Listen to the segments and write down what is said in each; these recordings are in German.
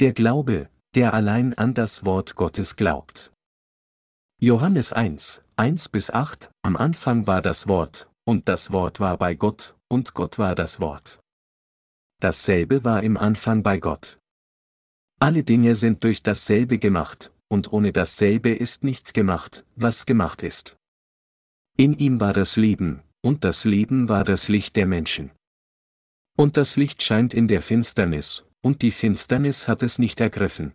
der Glaube, der allein an das Wort Gottes glaubt. Johannes 1, 1 bis 8, am Anfang war das Wort, und das Wort war bei Gott, und Gott war das Wort. Dasselbe war im Anfang bei Gott. Alle Dinge sind durch dasselbe gemacht, und ohne dasselbe ist nichts gemacht, was gemacht ist. In ihm war das Leben, und das Leben war das Licht der Menschen. Und das Licht scheint in der Finsternis, und die Finsternis hat es nicht ergriffen.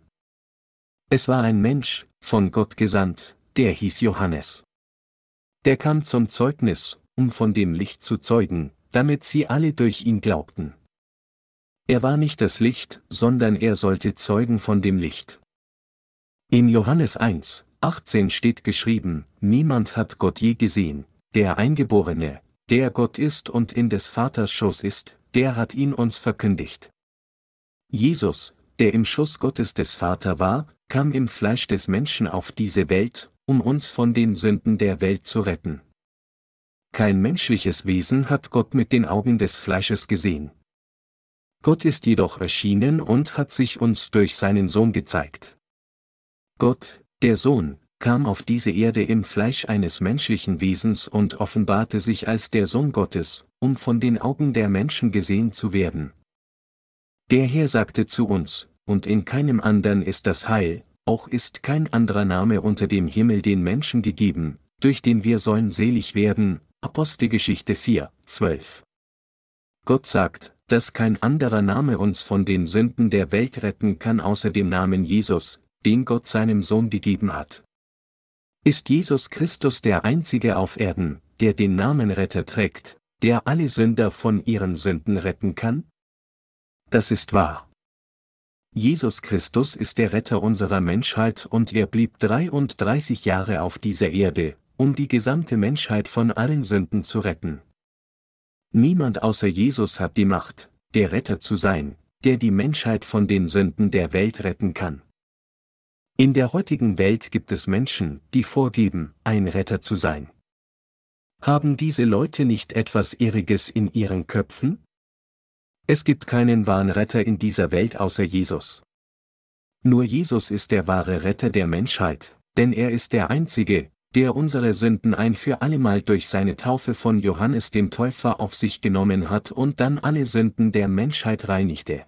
Es war ein Mensch, von Gott gesandt, der hieß Johannes. Der kam zum Zeugnis, um von dem Licht zu zeugen, damit sie alle durch ihn glaubten. Er war nicht das Licht, sondern er sollte zeugen von dem Licht. In Johannes 1, 18 steht geschrieben, niemand hat Gott je gesehen, der Eingeborene, der Gott ist und in des Vaters Schoß ist, der hat ihn uns verkündigt. Jesus, der im Schuss Gottes des Vater war, kam im Fleisch des Menschen auf diese Welt, um uns von den Sünden der Welt zu retten. Kein menschliches Wesen hat Gott mit den Augen des Fleisches gesehen. Gott ist jedoch erschienen und hat sich uns durch seinen Sohn gezeigt. Gott, der Sohn, kam auf diese Erde im Fleisch eines menschlichen Wesens und offenbarte sich als der Sohn Gottes, um von den Augen der Menschen gesehen zu werden. Der Herr sagte zu uns, und in keinem anderen ist das Heil, auch ist kein anderer Name unter dem Himmel den Menschen gegeben, durch den wir sollen selig werden. Apostelgeschichte 4, 12. Gott sagt, dass kein anderer Name uns von den Sünden der Welt retten kann außer dem Namen Jesus, den Gott seinem Sohn gegeben hat. Ist Jesus Christus der einzige auf Erden, der den Namen Retter trägt, der alle Sünder von ihren Sünden retten kann? Das ist wahr. Jesus Christus ist der Retter unserer Menschheit und er blieb 33 Jahre auf dieser Erde, um die gesamte Menschheit von allen Sünden zu retten. Niemand außer Jesus hat die Macht, der Retter zu sein, der die Menschheit von den Sünden der Welt retten kann. In der heutigen Welt gibt es Menschen, die vorgeben, ein Retter zu sein. Haben diese Leute nicht etwas Irriges in ihren Köpfen? Es gibt keinen wahren Retter in dieser Welt außer Jesus. Nur Jesus ist der wahre Retter der Menschheit, denn er ist der Einzige, der unsere Sünden ein für allemal durch seine Taufe von Johannes dem Täufer auf sich genommen hat und dann alle Sünden der Menschheit reinigte.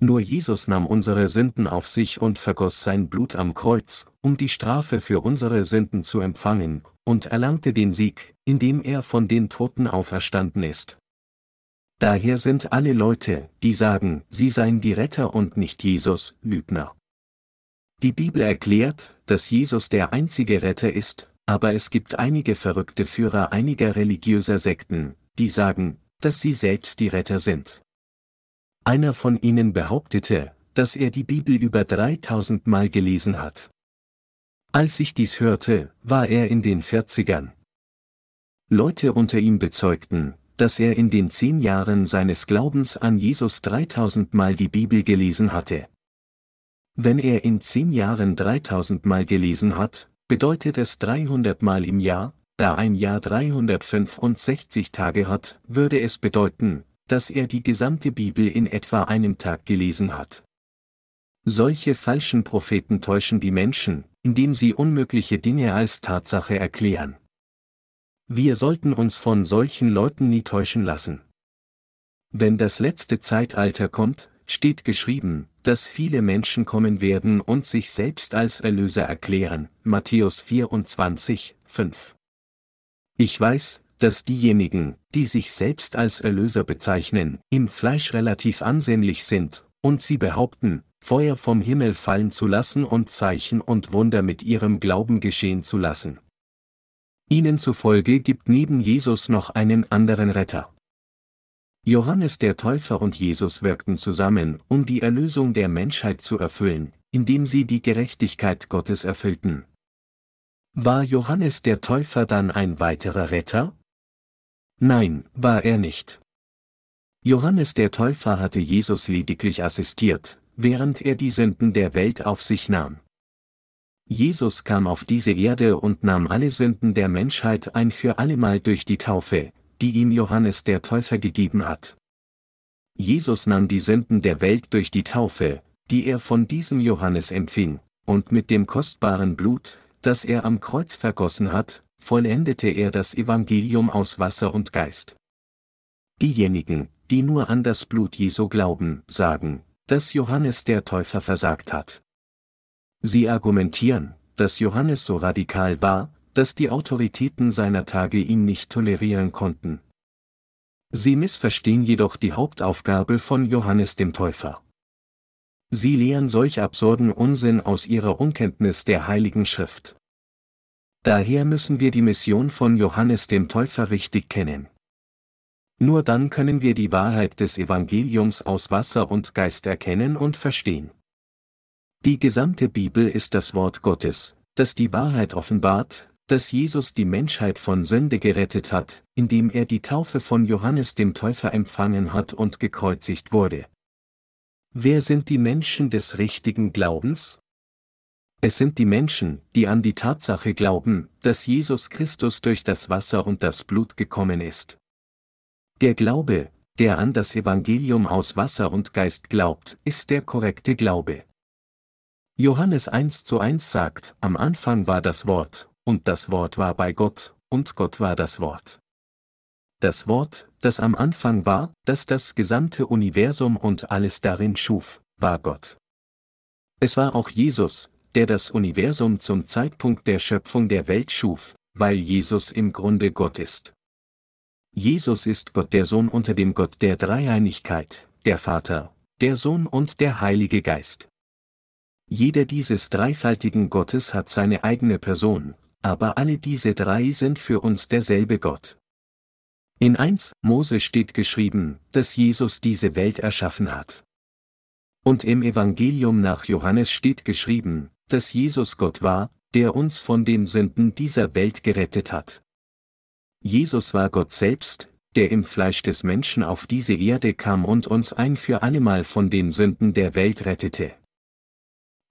Nur Jesus nahm unsere Sünden auf sich und vergoss sein Blut am Kreuz, um die Strafe für unsere Sünden zu empfangen, und erlangte den Sieg, indem er von den Toten auferstanden ist. Daher sind alle Leute, die sagen, sie seien die Retter und nicht Jesus, Lügner. Die Bibel erklärt, dass Jesus der einzige Retter ist, aber es gibt einige verrückte Führer einiger religiöser Sekten, die sagen, dass sie selbst die Retter sind. Einer von ihnen behauptete, dass er die Bibel über 3000 Mal gelesen hat. Als ich dies hörte, war er in den 40ern. Leute unter ihm bezeugten, dass er in den zehn Jahren seines Glaubens an Jesus 3000 Mal die Bibel gelesen hatte. Wenn er in zehn Jahren 3000 Mal gelesen hat, bedeutet es 300 Mal im Jahr, da ein Jahr 365 Tage hat, würde es bedeuten, dass er die gesamte Bibel in etwa einem Tag gelesen hat. Solche falschen Propheten täuschen die Menschen, indem sie unmögliche Dinge als Tatsache erklären. Wir sollten uns von solchen Leuten nie täuschen lassen. Wenn das letzte Zeitalter kommt, steht geschrieben, dass viele Menschen kommen werden und sich selbst als Erlöser erklären. Matthäus 24, 5. Ich weiß, dass diejenigen, die sich selbst als Erlöser bezeichnen, im Fleisch relativ ansehnlich sind, und sie behaupten, Feuer vom Himmel fallen zu lassen und Zeichen und Wunder mit ihrem Glauben geschehen zu lassen. Ihnen zufolge gibt neben Jesus noch einen anderen Retter. Johannes der Täufer und Jesus wirkten zusammen, um die Erlösung der Menschheit zu erfüllen, indem sie die Gerechtigkeit Gottes erfüllten. War Johannes der Täufer dann ein weiterer Retter? Nein, war er nicht. Johannes der Täufer hatte Jesus lediglich assistiert, während er die Sünden der Welt auf sich nahm. Jesus kam auf diese Erde und nahm alle Sünden der Menschheit ein für allemal durch die Taufe, die ihm Johannes der Täufer gegeben hat. Jesus nahm die Sünden der Welt durch die Taufe, die er von diesem Johannes empfing, und mit dem kostbaren Blut, das er am Kreuz vergossen hat, vollendete er das Evangelium aus Wasser und Geist. Diejenigen, die nur an das Blut Jesu glauben, sagen, dass Johannes der Täufer versagt hat. Sie argumentieren, dass Johannes so radikal war, dass die Autoritäten seiner Tage ihn nicht tolerieren konnten. Sie missverstehen jedoch die Hauptaufgabe von Johannes dem Täufer. Sie lehren solch absurden Unsinn aus ihrer Unkenntnis der Heiligen Schrift. Daher müssen wir die Mission von Johannes dem Täufer richtig kennen. Nur dann können wir die Wahrheit des Evangeliums aus Wasser und Geist erkennen und verstehen. Die gesamte Bibel ist das Wort Gottes, das die Wahrheit offenbart, dass Jesus die Menschheit von Sünde gerettet hat, indem er die Taufe von Johannes dem Täufer empfangen hat und gekreuzigt wurde. Wer sind die Menschen des richtigen Glaubens? Es sind die Menschen, die an die Tatsache glauben, dass Jesus Christus durch das Wasser und das Blut gekommen ist. Der Glaube, der an das Evangelium aus Wasser und Geist glaubt, ist der korrekte Glaube. Johannes 1 zu 1 sagt, am Anfang war das Wort, und das Wort war bei Gott, und Gott war das Wort. Das Wort, das am Anfang war, das das gesamte Universum und alles darin schuf, war Gott. Es war auch Jesus, der das Universum zum Zeitpunkt der Schöpfung der Welt schuf, weil Jesus im Grunde Gott ist. Jesus ist Gott der Sohn unter dem Gott der Dreieinigkeit, der Vater, der Sohn und der Heilige Geist. Jeder dieses dreifaltigen Gottes hat seine eigene Person, aber alle diese drei sind für uns derselbe Gott. In 1 Mose steht geschrieben, dass Jesus diese Welt erschaffen hat. Und im Evangelium nach Johannes steht geschrieben, dass Jesus Gott war, der uns von den Sünden dieser Welt gerettet hat. Jesus war Gott selbst, der im Fleisch des Menschen auf diese Erde kam und uns ein für allemal von den Sünden der Welt rettete.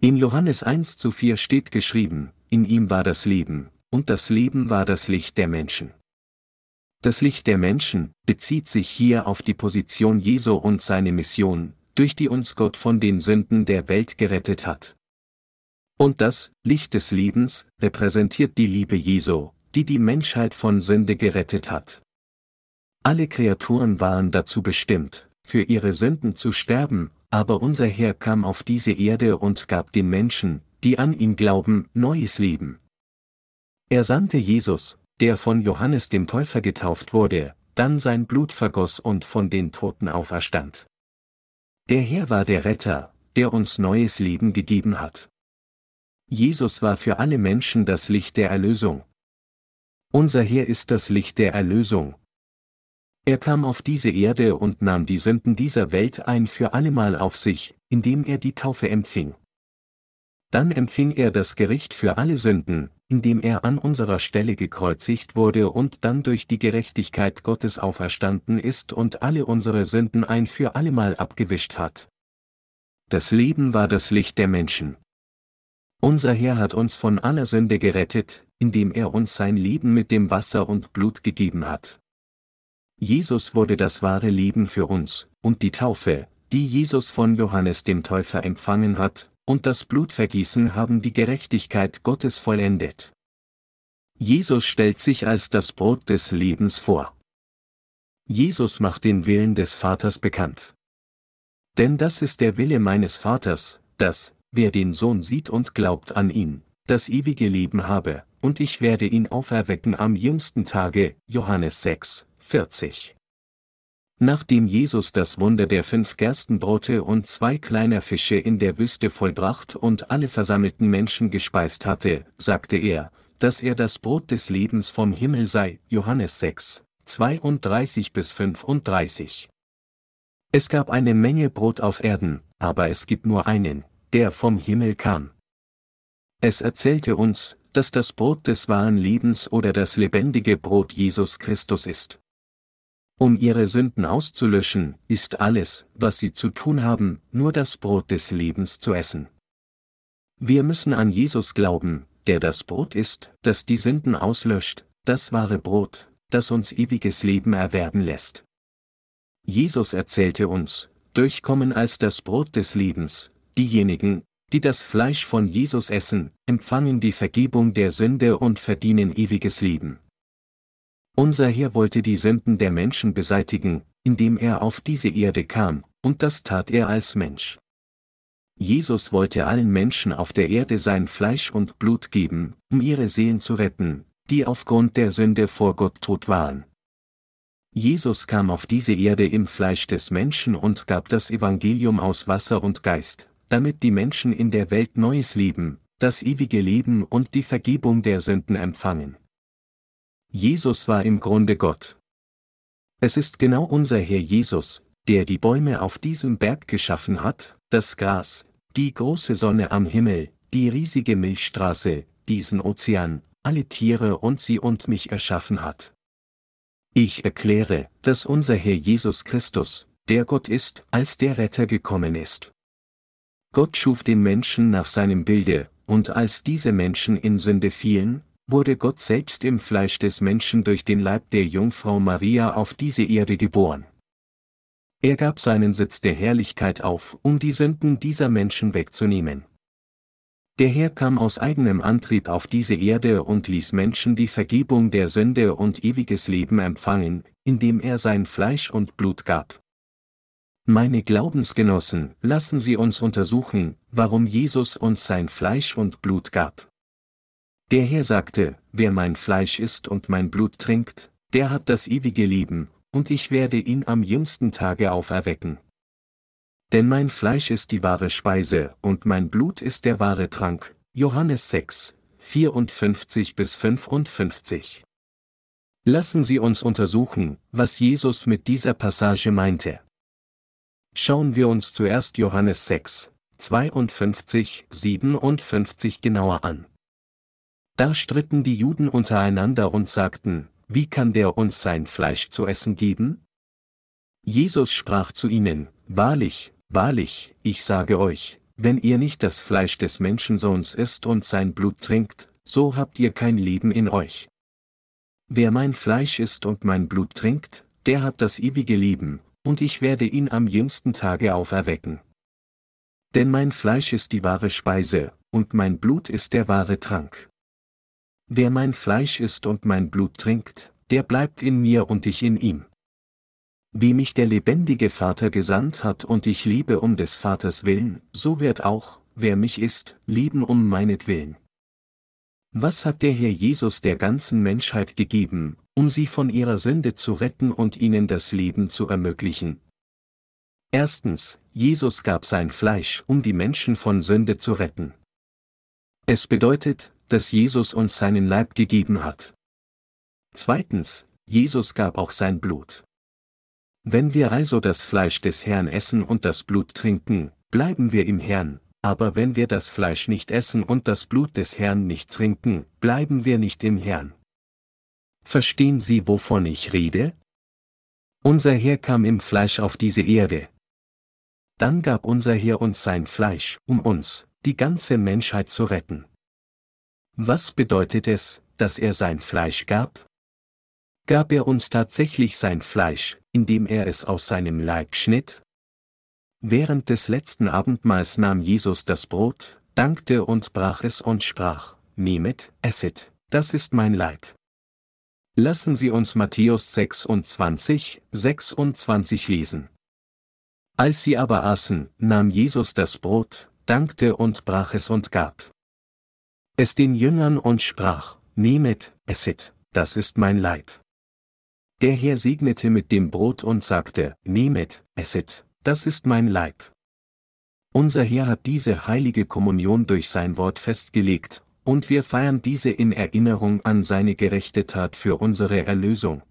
In Johannes 1 zu 4 steht geschrieben, in ihm war das Leben, und das Leben war das Licht der Menschen. Das Licht der Menschen bezieht sich hier auf die Position Jesu und seine Mission, durch die uns Gott von den Sünden der Welt gerettet hat. Und das Licht des Lebens repräsentiert die Liebe Jesu, die die Menschheit von Sünde gerettet hat. Alle Kreaturen waren dazu bestimmt, für ihre Sünden zu sterben, aber unser Herr kam auf diese Erde und gab den Menschen, die an ihn glauben, neues Leben. Er sandte Jesus, der von Johannes dem Täufer getauft wurde, dann sein Blut vergoss und von den Toten auferstand. Der Herr war der Retter, der uns neues Leben gegeben hat. Jesus war für alle Menschen das Licht der Erlösung. Unser Herr ist das Licht der Erlösung. Er kam auf diese Erde und nahm die Sünden dieser Welt ein für allemal auf sich, indem er die Taufe empfing. Dann empfing er das Gericht für alle Sünden, indem er an unserer Stelle gekreuzigt wurde und dann durch die Gerechtigkeit Gottes auferstanden ist und alle unsere Sünden ein für allemal abgewischt hat. Das Leben war das Licht der Menschen. Unser Herr hat uns von aller Sünde gerettet, indem er uns sein Leben mit dem Wasser und Blut gegeben hat. Jesus wurde das wahre Leben für uns, und die Taufe, die Jesus von Johannes dem Täufer empfangen hat, und das Blutvergießen haben die Gerechtigkeit Gottes vollendet. Jesus stellt sich als das Brot des Lebens vor. Jesus macht den Willen des Vaters bekannt. Denn das ist der Wille meines Vaters, dass, wer den Sohn sieht und glaubt an ihn, das ewige Leben habe, und ich werde ihn auferwecken am jüngsten Tage, Johannes 6, 40. Nachdem Jesus das Wunder der fünf Gerstenbrote und zwei kleiner Fische in der Wüste vollbracht und alle versammelten Menschen gespeist hatte, sagte er, dass er das Brot des Lebens vom Himmel sei, Johannes 6, 32 bis 35. Es gab eine Menge Brot auf Erden, aber es gibt nur einen, der vom Himmel kam. Es erzählte uns, dass das Brot des wahren Lebens oder das lebendige Brot Jesus Christus ist. Um ihre Sünden auszulöschen, ist alles, was sie zu tun haben, nur das Brot des Lebens zu essen. Wir müssen an Jesus glauben, der das Brot ist, das die Sünden auslöscht, das wahre Brot, das uns ewiges Leben erwerben lässt. Jesus erzählte uns, durchkommen als das Brot des Lebens, diejenigen, die das Fleisch von Jesus essen, empfangen die Vergebung der Sünde und verdienen ewiges Leben. Unser Herr wollte die Sünden der Menschen beseitigen, indem er auf diese Erde kam, und das tat er als Mensch. Jesus wollte allen Menschen auf der Erde sein Fleisch und Blut geben, um ihre Seelen zu retten, die aufgrund der Sünde vor Gott tot waren. Jesus kam auf diese Erde im Fleisch des Menschen und gab das Evangelium aus Wasser und Geist, damit die Menschen in der Welt neues Leben, das ewige Leben und die Vergebung der Sünden empfangen. Jesus war im Grunde Gott. Es ist genau unser Herr Jesus, der die Bäume auf diesem Berg geschaffen hat, das Gras, die große Sonne am Himmel, die riesige Milchstraße, diesen Ozean, alle Tiere und sie und mich erschaffen hat. Ich erkläre, dass unser Herr Jesus Christus, der Gott ist, als der Retter gekommen ist. Gott schuf den Menschen nach seinem Bilde, und als diese Menschen in Sünde fielen, wurde Gott selbst im Fleisch des Menschen durch den Leib der Jungfrau Maria auf diese Erde geboren. Er gab seinen Sitz der Herrlichkeit auf, um die Sünden dieser Menschen wegzunehmen. Der Herr kam aus eigenem Antrieb auf diese Erde und ließ Menschen die Vergebung der Sünde und ewiges Leben empfangen, indem er sein Fleisch und Blut gab. Meine Glaubensgenossen, lassen Sie uns untersuchen, warum Jesus uns sein Fleisch und Blut gab. Der Herr sagte, wer mein Fleisch isst und mein Blut trinkt, der hat das ewige Leben, und ich werde ihn am jüngsten Tage auferwecken. Denn mein Fleisch ist die wahre Speise, und mein Blut ist der wahre Trank. Johannes 6, 54 bis 55. Lassen Sie uns untersuchen, was Jesus mit dieser Passage meinte. Schauen wir uns zuerst Johannes 6, 52, 57 genauer an. Da stritten die Juden untereinander und sagten, wie kann der uns sein Fleisch zu essen geben? Jesus sprach zu ihnen, Wahrlich, wahrlich, ich sage euch, wenn ihr nicht das Fleisch des Menschensohns isst und sein Blut trinkt, so habt ihr kein Leben in euch. Wer mein Fleisch isst und mein Blut trinkt, der hat das ewige Leben, und ich werde ihn am jüngsten Tage auferwecken. Denn mein Fleisch ist die wahre Speise, und mein Blut ist der wahre Trank. Wer mein Fleisch isst und mein Blut trinkt, der bleibt in mir und ich in ihm. Wie mich der lebendige Vater gesandt hat und ich liebe um des Vaters willen, so wird auch, wer mich isst, lieben um meinetwillen. Was hat der Herr Jesus der ganzen Menschheit gegeben, um sie von ihrer Sünde zu retten und ihnen das Leben zu ermöglichen. Erstens, Jesus gab sein Fleisch, um die Menschen von Sünde zu retten. Es bedeutet, dass Jesus uns seinen Leib gegeben hat. Zweitens, Jesus gab auch sein Blut. Wenn wir also das Fleisch des Herrn essen und das Blut trinken, bleiben wir im Herrn, aber wenn wir das Fleisch nicht essen und das Blut des Herrn nicht trinken, bleiben wir nicht im Herrn. Verstehen Sie, wovon ich rede? Unser Herr kam im Fleisch auf diese Erde. Dann gab unser Herr uns sein Fleisch, um uns, die ganze Menschheit zu retten. Was bedeutet es, dass er sein Fleisch gab? Gab er uns tatsächlich sein Fleisch, indem er es aus seinem Leib schnitt? Während des letzten Abendmahls nahm Jesus das Brot, dankte und brach es und sprach, Nehmet, esset, das ist mein Leib. Lassen Sie uns Matthäus 26, 26 lesen. Als sie aber aßen, nahm Jesus das Brot, dankte und brach es und gab es den Jüngern und sprach, Nehmet, esset, das ist mein Leib. Der Herr segnete mit dem Brot und sagte, Nehmet, esset, das ist mein Leib. Unser Herr hat diese heilige Kommunion durch sein Wort festgelegt, und wir feiern diese in Erinnerung an seine gerechte Tat für unsere Erlösung.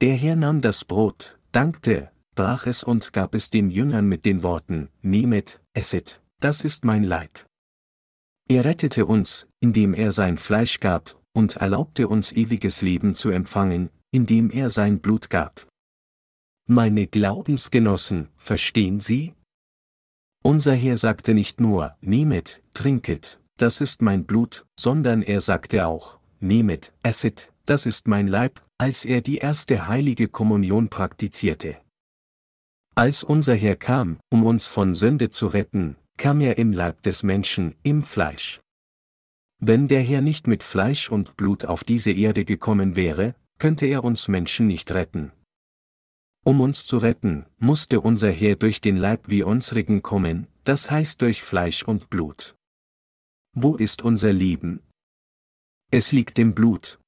Der Herr nahm das Brot, dankte, brach es und gab es den Jüngern mit den Worten, Nehmet, esset, das ist mein Leib. Er rettete uns, indem er sein Fleisch gab, und erlaubte uns ewiges Leben zu empfangen, indem er sein Blut gab. Meine Glaubensgenossen, verstehen Sie? Unser Herr sagte nicht nur, nehmet, trinket, das ist mein Blut, sondern er sagte auch, nehmet, esset, das ist mein Leib, als er die erste heilige Kommunion praktizierte. Als unser Herr kam, um uns von Sünde zu retten, kam er im Leib des Menschen, im Fleisch. Wenn der Herr nicht mit Fleisch und Blut auf diese Erde gekommen wäre, könnte er uns Menschen nicht retten. Um uns zu retten, musste unser Herr durch den Leib wie unsrigen kommen, das heißt durch Fleisch und Blut. Wo ist unser Leben? Es liegt im Blut.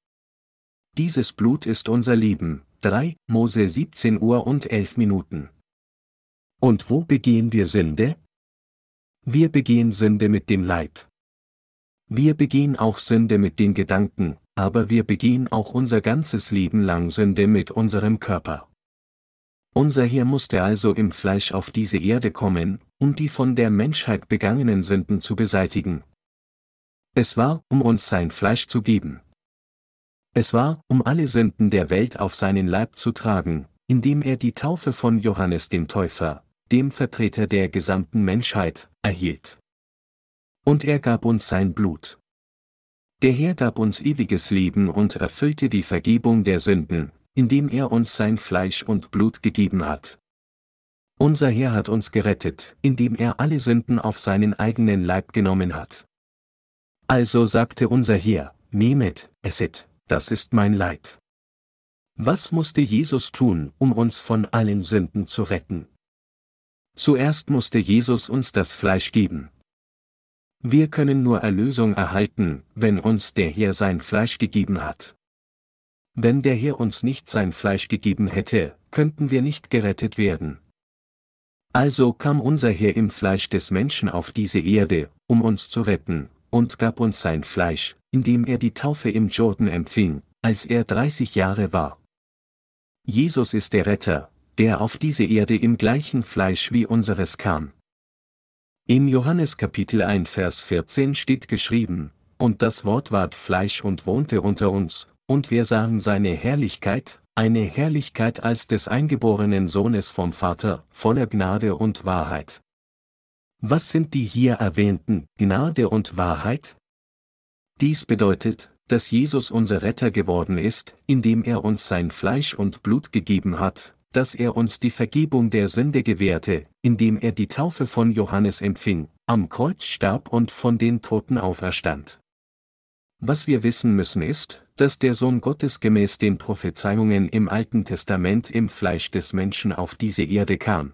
Dieses Blut ist unser Leben, 3 Mose 17 Uhr und 11 Minuten. Und wo begehen wir Sünde? Wir begehen Sünde mit dem Leib. Wir begehen auch Sünde mit den Gedanken, aber wir begehen auch unser ganzes Leben lang Sünde mit unserem Körper. Unser Herr musste also im Fleisch auf diese Erde kommen, um die von der Menschheit begangenen Sünden zu beseitigen. Es war, um uns sein Fleisch zu geben. Es war, um alle Sünden der Welt auf seinen Leib zu tragen, indem er die Taufe von Johannes dem Täufer, dem Vertreter der gesamten Menschheit, erhielt. Und er gab uns sein Blut. Der Herr gab uns ewiges Leben und erfüllte die Vergebung der Sünden, indem er uns sein Fleisch und Blut gegeben hat. Unser Herr hat uns gerettet, indem er alle Sünden auf seinen eigenen Leib genommen hat. Also sagte unser Herr, nehmet, esset, das ist mein Leib. Was musste Jesus tun, um uns von allen Sünden zu retten? Zuerst musste Jesus uns das Fleisch geben. Wir können nur Erlösung erhalten, wenn uns der Herr sein Fleisch gegeben hat. Wenn der Herr uns nicht sein Fleisch gegeben hätte, könnten wir nicht gerettet werden. Also kam unser Herr im Fleisch des Menschen auf diese Erde, um uns zu retten, und gab uns sein Fleisch, indem er die Taufe im Jordan empfing, als er 30 Jahre war. Jesus ist der Retter, der auf diese Erde im gleichen Fleisch wie unseres kam. Im Johannes Kapitel 1 Vers 14 steht geschrieben, und das Wort ward Fleisch und wohnte unter uns, und wir sahen seine Herrlichkeit, eine Herrlichkeit als des eingeborenen Sohnes vom Vater, voller Gnade und Wahrheit. Was sind die hier erwähnten Gnade und Wahrheit? Dies bedeutet, dass Jesus unser Retter geworden ist, indem er uns sein Fleisch und Blut gegeben hat, dass er uns die Vergebung der Sünde gewährte, indem er die Taufe von Johannes empfing, am Kreuz starb und von den Toten auferstand. Was wir wissen müssen ist, dass der Sohn Gottes gemäß den Prophezeiungen im Alten Testament im Fleisch des Menschen auf diese Erde kam.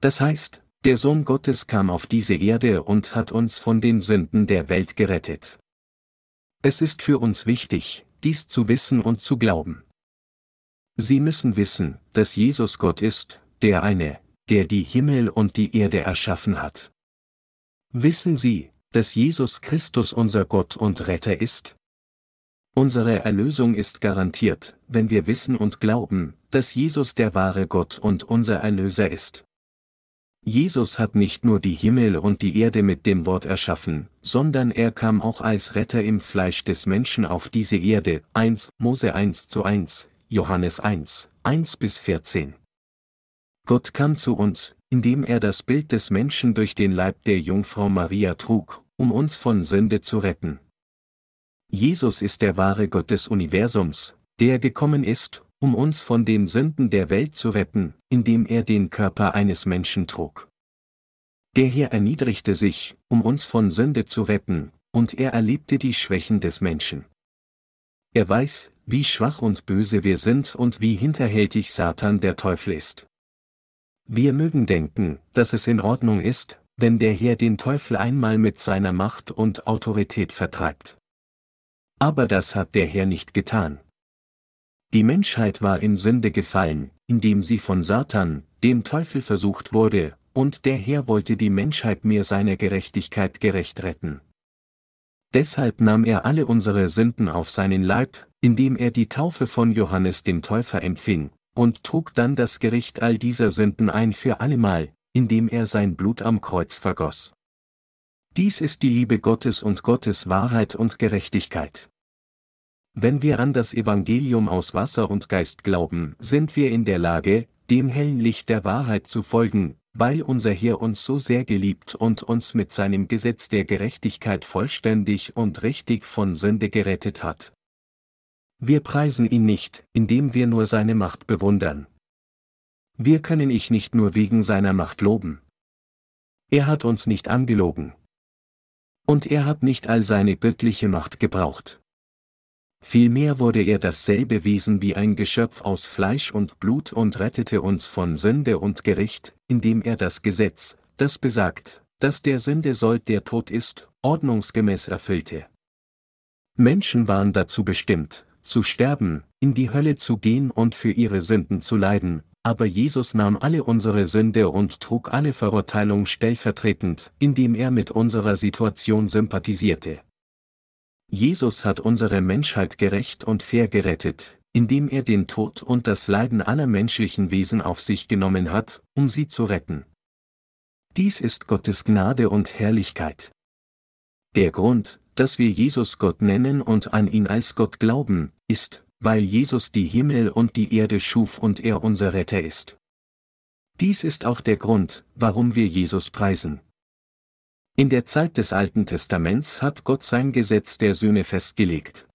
Das heißt, der Sohn Gottes kam auf diese Erde und hat uns von den Sünden der Welt gerettet. Es ist für uns wichtig, dies zu wissen und zu glauben. Sie müssen wissen, dass Jesus Gott ist, der eine, der die Himmel und die Erde erschaffen hat. Wissen Sie, dass Jesus Christus unser Gott und Retter ist? Unsere Erlösung ist garantiert, wenn wir wissen und glauben, dass Jesus der wahre Gott und unser Erlöser ist. Jesus hat nicht nur die Himmel und die Erde mit dem Wort erschaffen, sondern er kam auch als Retter im Fleisch des Menschen auf diese Erde, 1 Mose 1 zu 1, Johannes 1, 1 bis 14. Gott kam zu uns, indem er das Bild des Menschen durch den Leib der Jungfrau Maria trug, um uns von Sünde zu retten. Jesus ist der wahre Gott des Universums, der gekommen ist, um uns von den Sünden der Welt zu retten, indem er den Körper eines Menschen trug. Der Herr erniedrigte sich, um uns von Sünde zu retten, und er erlebte die Schwächen des Menschen. Er weiß, wie schwach und böse wir sind und wie hinterhältig Satan der Teufel ist. Wir mögen denken, dass es in Ordnung ist, wenn der Herr den Teufel einmal mit seiner Macht und Autorität vertreibt. Aber das hat der Herr nicht getan. Die Menschheit war in Sünde gefallen, indem sie von Satan, dem Teufel versucht wurde, und der Herr wollte die Menschheit mir seiner Gerechtigkeit gerecht retten. Deshalb nahm er alle unsere Sünden auf seinen Leib, indem er die Taufe von Johannes dem Täufer empfing, und trug dann das Gericht all dieser Sünden ein für allemal, indem er sein Blut am Kreuz vergoss. Dies ist die Liebe Gottes und Gottes Wahrheit und Gerechtigkeit. Wenn wir an das Evangelium aus Wasser und Geist glauben, sind wir in der Lage, dem hellen Licht der Wahrheit zu folgen, weil unser Herr uns so sehr geliebt und uns mit seinem Gesetz der Gerechtigkeit vollständig und richtig von Sünde gerettet hat. Wir preisen ihn nicht, indem wir nur seine Macht bewundern. Wir können ich nicht nur wegen seiner Macht loben. Er hat uns nicht angelogen. Und er hat nicht all seine göttliche Macht gebraucht. Vielmehr wurde er dasselbe Wesen wie ein Geschöpf aus Fleisch und Blut und rettete uns von Sünde und Gericht, indem er das Gesetz, das besagt, dass der Sünde sollt der Tod ist, ordnungsgemäß erfüllte. Menschen waren dazu bestimmt, zu sterben, in die Hölle zu gehen und für ihre Sünden zu leiden, aber Jesus nahm alle unsere Sünde und trug alle Verurteilung stellvertretend, indem er mit unserer Situation sympathisierte. Jesus hat unsere Menschheit gerecht und fair gerettet, indem er den Tod und das Leiden aller menschlichen Wesen auf sich genommen hat, um sie zu retten. Dies ist Gottes Gnade und Herrlichkeit. Der Grund, dass wir Jesus Gott nennen und an ihn als Gott glauben, ist, weil Jesus die Himmel und die Erde schuf und er unser Retter ist. Dies ist auch der Grund, warum wir Jesus preisen. In der Zeit des Alten Testaments hat Gott sein Gesetz der Sühne festgelegt.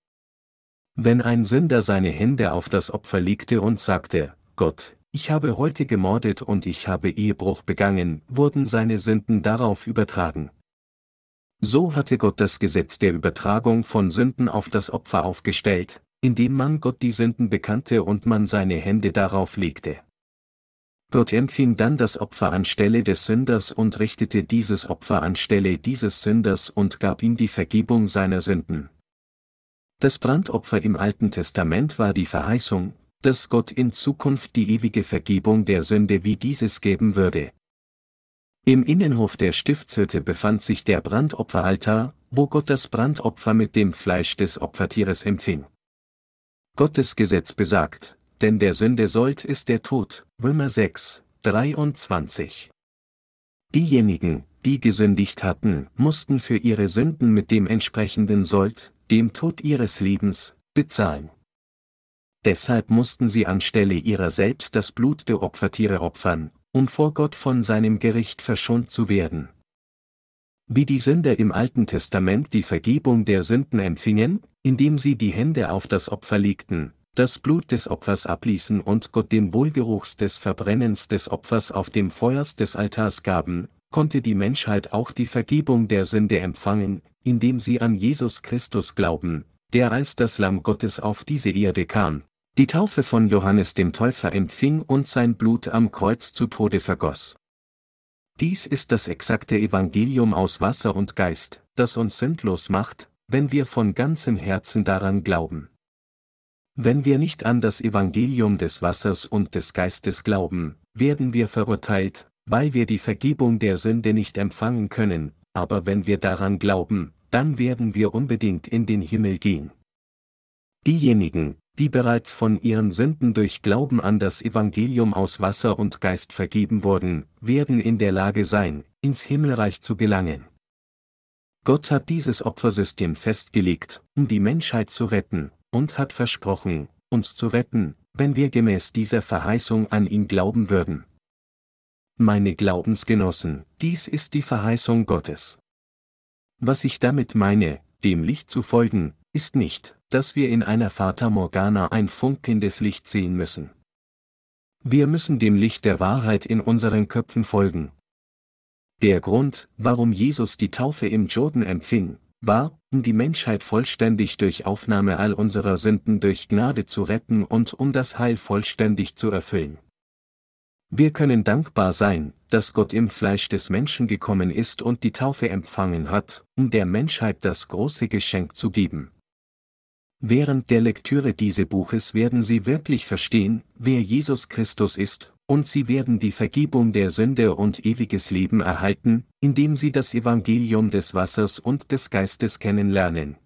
Wenn ein Sünder seine Hände auf das Opfer legte und sagte, Gott, ich habe heute gemordet und ich habe Ehebruch begangen, wurden seine Sünden darauf übertragen. So hatte Gott das Gesetz der Übertragung von Sünden auf das Opfer aufgestellt, indem man Gott die Sünden bekannte und man seine Hände darauf legte. Gott empfing dann das Opfer anstelle des Sünders und richtete dieses Opfer anstelle dieses Sünders und gab ihm die Vergebung seiner Sünden. Das Brandopfer im Alten Testament war die Verheißung, dass Gott in Zukunft die ewige Vergebung der Sünde wie dieses geben würde. Im Innenhof der Stiftshütte befand sich der Brandopferaltar, wo Gott das Brandopfer mit dem Fleisch des Opfertieres empfing. Gottes Gesetz besagt, denn der Sünde sollt ist der Tod, Römer 6, 23. Diejenigen, die gesündigt hatten, mussten für ihre Sünden mit dem entsprechenden Sold, dem Tod ihres Lebens, bezahlen. Deshalb mussten sie anstelle ihrer selbst das Blut der Opfertiere opfern, um vor Gott von seinem Gericht verschont zu werden. Wie die Sünder im Alten Testament die Vergebung der Sünden empfingen, indem sie die Hände auf das Opfer legten, das Blut des Opfers abließen und Gott den Wohlgeruchs des Verbrennens des Opfers auf dem Feuers des Altars gaben, konnte die Menschheit auch die Vergebung der Sünde empfangen, indem sie an Jesus Christus glauben, der als das Lamm Gottes auf diese Erde kam, die Taufe von Johannes dem Täufer empfing und sein Blut am Kreuz zu Tode vergoss. Dies ist das exakte Evangelium aus Wasser und Geist, das uns sündlos macht, wenn wir von ganzem Herzen daran glauben. Wenn wir nicht an das Evangelium des Wassers und des Geistes glauben, werden wir verurteilt, weil wir die Vergebung der Sünde nicht empfangen können, aber wenn wir daran glauben, dann werden wir unbedingt in den Himmel gehen. Diejenigen, die bereits von ihren Sünden durch Glauben an das Evangelium aus Wasser und Geist vergeben wurden, werden in der Lage sein, ins Himmelreich zu gelangen. Gott hat dieses Opfersystem festgelegt, um die Menschheit zu retten, und hat versprochen, uns zu retten, wenn wir gemäß dieser Verheißung an ihn glauben würden. Meine Glaubensgenossen, dies ist die Verheißung Gottes. Was ich damit meine, dem Licht zu folgen, ist nicht, dass wir in einer Fata Morgana ein funkelndes Licht sehen müssen. Wir müssen dem Licht der Wahrheit in unseren Köpfen folgen. Der Grund, warum Jesus die Taufe im Jordan empfing, war, um die Menschheit vollständig durch Aufnahme all unserer Sünden durch Gnade zu retten und um das Heil vollständig zu erfüllen. Wir können dankbar sein, dass Gott im Fleisch des Menschen gekommen ist und die Taufe empfangen hat, um der Menschheit das große Geschenk zu geben. Während der Lektüre dieses Buches werden Sie wirklich verstehen, wer Jesus Christus ist, und Sie werden die Vergebung der Sünde und ewiges Leben erhalten, indem Sie das Evangelium des Wassers und des Geistes kennenlernen.